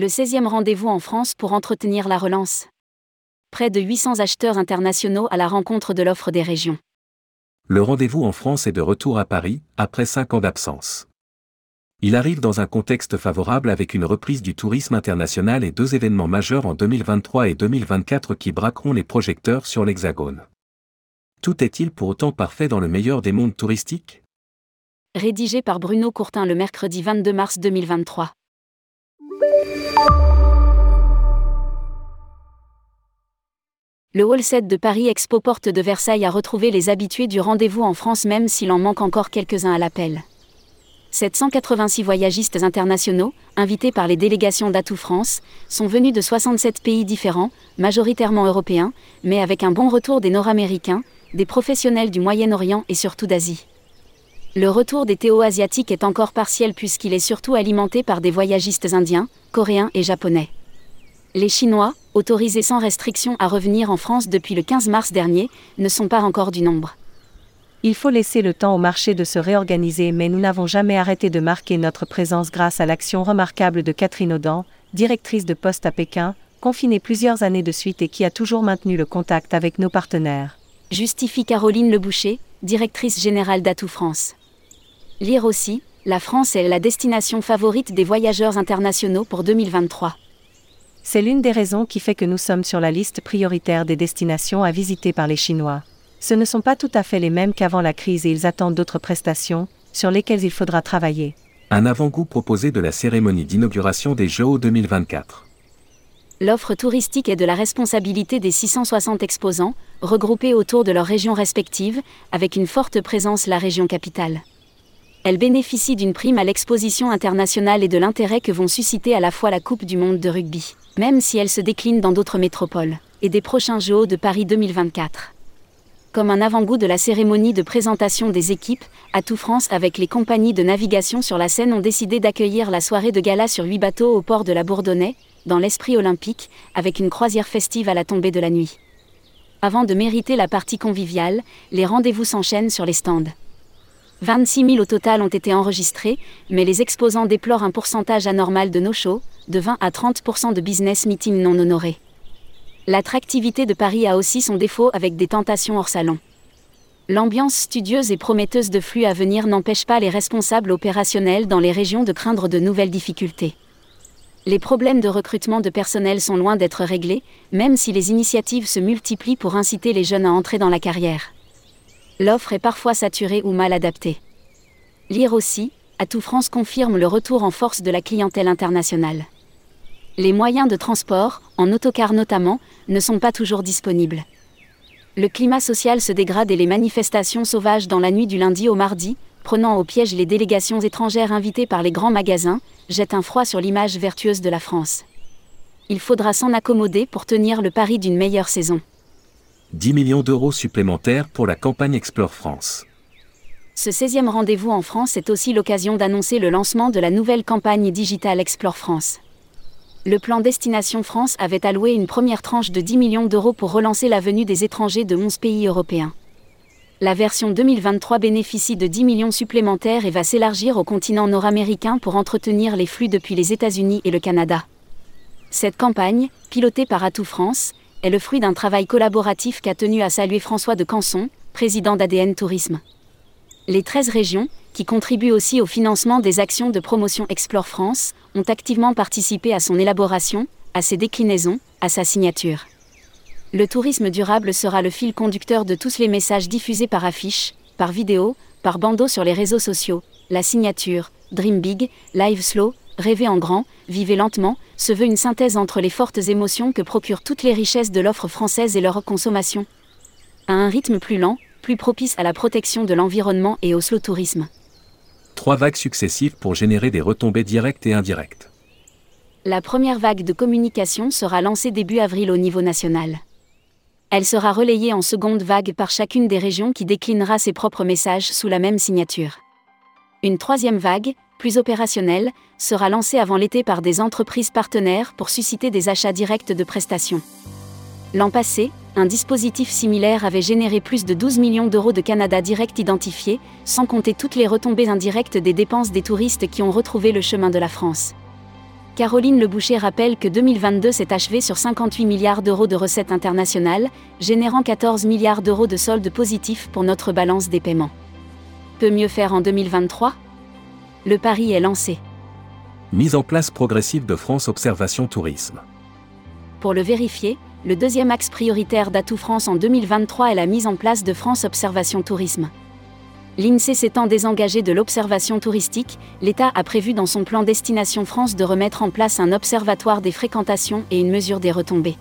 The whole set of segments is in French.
Le 16e rendez-vous en France pour entretenir la relance. Près de 800 acheteurs internationaux à la rencontre de l'offre des régions. Le rendez-vous en France est de retour à Paris, après 5 ans d'absence. Il arrive dans un contexte favorable avec une reprise du tourisme international et deux événements majeurs en 2023 et 2024 qui braqueront les projecteurs sur l'Hexagone. Tout est-il pour autant parfait dans le meilleur des mondes touristiques? Rédigé par Bruno Courtin le mercredi 22 mars 2023. Le Hall 7 de Paris Expo Porte de Versailles a retrouvé les habitués du rendez-vous en France même s'il en manque encore quelques-uns à l'appel. 786 voyagistes internationaux, invités par les délégations d'Atout France, sont venus de 67 pays différents, majoritairement européens, mais avec un bon retour des Nord-Américains, des professionnels du Moyen-Orient et surtout d'Asie. Le retour des théo-asiatiques est encore partiel puisqu'il est surtout alimenté par des voyagistes indiens, coréens et japonais. Les Chinois, autorisés sans restriction à revenir en France depuis le 15 mars dernier, ne sont pas encore du nombre. Il faut laisser le temps au marché de se réorganiser mais nous n'avons jamais arrêté de marquer notre présence grâce à l'action remarquable de Catherine Audan, directrice de poste à Pékin, confinée plusieurs années de suite et qui a toujours maintenu le contact avec nos partenaires justifie Caroline Leboucher, directrice générale d'Atout France. Lire aussi, la France est la destination favorite des voyageurs internationaux pour 2023. C'est l'une des raisons qui fait que nous sommes sur la liste prioritaire des destinations à visiter par les Chinois. Ce ne sont pas tout à fait les mêmes qu'avant la crise et ils attendent d'autres prestations, sur lesquelles il faudra travailler. Un avant-goût proposé de la cérémonie d'inauguration des Jeux 2024 l'offre touristique est de la responsabilité des 660 exposants, regroupés autour de leurs régions respectives, avec une forte présence la région capitale. Elle bénéficie d'une prime à l'exposition internationale et de l'intérêt que vont susciter à la fois la Coupe du Monde de rugby, même si elle se décline dans d'autres métropoles, et des prochains Jeux de Paris 2024. Comme un avant-goût de la cérémonie de présentation des équipes, Atout France avec les compagnies de navigation sur la Seine ont décidé d'accueillir la soirée de gala sur huit bateaux au port de la Bourdonnais, dans l'esprit olympique, avec une croisière festive à la tombée de la nuit. Avant de mériter la partie conviviale, les rendez-vous s'enchaînent sur les stands. 26 000 au total ont été enregistrés, mais les exposants déplorent un pourcentage anormal de no-shows, de 20 à 30% de business meetings non honorés. L'attractivité de Paris a aussi son défaut avec des tentations hors salon. L'ambiance studieuse et prometteuse de flux à venir n'empêche pas les responsables opérationnels dans les régions de craindre de nouvelles difficultés les problèmes de recrutement de personnel sont loin d'être réglés, même si les initiatives se multiplient pour inciter les jeunes à entrer dans la carrière. L'offre est parfois saturée ou mal adaptée. Lire aussi, Atout France confirme le retour en force de la clientèle internationale. Les moyens de transport, en autocar notamment, ne sont pas toujours disponibles. Le climat social se dégrade et les manifestations sauvages dans la nuit du lundi au mardi, prenant au piège les délégations étrangères invitées par les grands magasins, jette un froid sur l'image vertueuse de la France. Il faudra s'en accommoder pour tenir le pari d'une meilleure saison. 10 millions d'euros supplémentaires pour la campagne Explore France. Ce 16e rendez-vous en France est aussi l'occasion d'annoncer le lancement de la nouvelle campagne digitale Explore France. Le plan Destination France avait alloué une première tranche de 10 millions d'euros pour relancer la venue des étrangers de 11 pays européens la version 2023 bénéficie de 10 millions supplémentaires et va s'élargir au continent nord-américain pour entretenir les flux depuis les États-Unis et le Canada. Cette campagne, pilotée par Atout France, est le fruit d'un travail collaboratif qu'a tenu à saluer François de Canson, président d'ADN Tourisme. Les 13 régions, qui contribuent aussi au financement des actions de promotion Explore France, ont activement participé à son élaboration, à ses déclinaisons, à sa signature. Le tourisme durable sera le fil conducteur de tous les messages diffusés par affiche, par vidéo, par bandeau sur les réseaux sociaux. La signature, Dream Big, Live Slow, Rêver en grand, Vivez lentement, se veut une synthèse entre les fortes émotions que procurent toutes les richesses de l'offre française et leur consommation. À un rythme plus lent, plus propice à la protection de l'environnement et au slow tourisme. Trois vagues successives pour générer des retombées directes et indirectes. La première vague de communication sera lancée début avril au niveau national. Elle sera relayée en seconde vague par chacune des régions qui déclinera ses propres messages sous la même signature. Une troisième vague, plus opérationnelle, sera lancée avant l'été par des entreprises partenaires pour susciter des achats directs de prestations. L'an passé, un dispositif similaire avait généré plus de 12 millions d'euros de Canada direct identifiés, sans compter toutes les retombées indirectes des dépenses des touristes qui ont retrouvé le chemin de la France. Caroline Leboucher rappelle que 2022 s'est achevé sur 58 milliards d'euros de recettes internationales, générant 14 milliards d'euros de soldes positifs pour notre balance des paiements. Peut mieux faire en 2023 Le pari est lancé. Mise en place progressive de France Observation Tourisme. Pour le vérifier, le deuxième axe prioritaire d'Atout France en 2023 est la mise en place de France Observation Tourisme. L'INSEE s'étant désengagé de l'observation touristique, l'État a prévu dans son plan Destination France de remettre en place un observatoire des fréquentations et une mesure des retombées.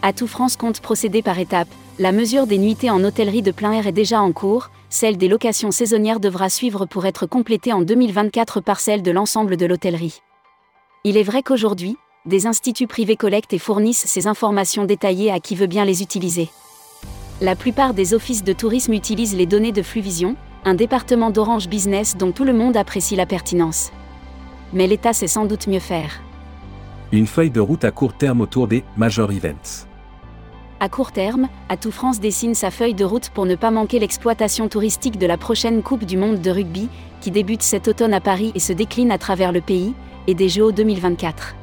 Atout France compte procéder par étapes. La mesure des nuitées en hôtellerie de plein air est déjà en cours, celle des locations saisonnières devra suivre pour être complétée en 2024 par celle de l'ensemble de l'hôtellerie. Il est vrai qu'aujourd'hui, des instituts privés collectent et fournissent ces informations détaillées à qui veut bien les utiliser. La plupart des offices de tourisme utilisent les données de Fluvision, un département d'Orange Business dont tout le monde apprécie la pertinence. Mais l'État sait sans doute mieux faire. Une feuille de route à court terme autour des major events. À court terme, Atout France dessine sa feuille de route pour ne pas manquer l'exploitation touristique de la prochaine Coupe du Monde de rugby, qui débute cet automne à Paris et se décline à travers le pays, et des Jeux 2024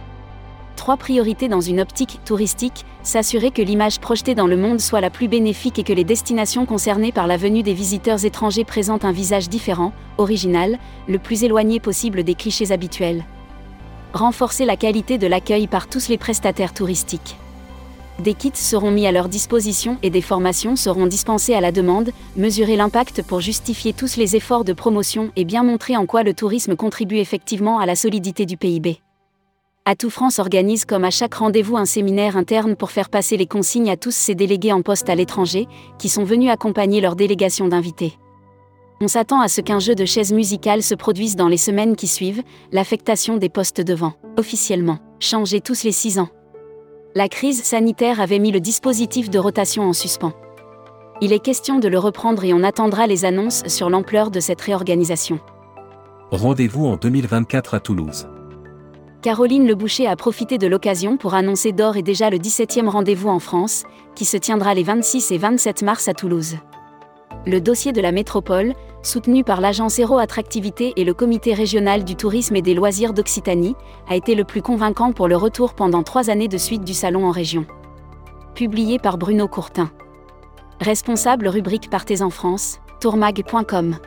trois priorités dans une optique touristique, s'assurer que l'image projetée dans le monde soit la plus bénéfique et que les destinations concernées par la venue des visiteurs étrangers présentent un visage différent, original, le plus éloigné possible des clichés habituels. Renforcer la qualité de l'accueil par tous les prestataires touristiques. Des kits seront mis à leur disposition et des formations seront dispensées à la demande, mesurer l'impact pour justifier tous les efforts de promotion et bien montrer en quoi le tourisme contribue effectivement à la solidité du PIB. Atout France organise comme à chaque rendez-vous un séminaire interne pour faire passer les consignes à tous ces délégués en poste à l'étranger, qui sont venus accompagner leur délégation d'invités. On s'attend à ce qu'un jeu de chaises musicales se produise dans les semaines qui suivent, l'affectation des postes devant, officiellement, changer tous les six ans. La crise sanitaire avait mis le dispositif de rotation en suspens. Il est question de le reprendre et on attendra les annonces sur l'ampleur de cette réorganisation. Rendez-vous en 2024 à Toulouse. Caroline Leboucher a profité de l'occasion pour annoncer d'or et déjà le 17e rendez-vous en France, qui se tiendra les 26 et 27 mars à Toulouse. Le dossier de la métropole, soutenu par l'agence Héro Attractivité et le comité régional du tourisme et des loisirs d'Occitanie, a été le plus convaincant pour le retour pendant trois années de suite du salon en région. Publié par Bruno Courtin. Responsable rubrique Partez en France, tourmag.com.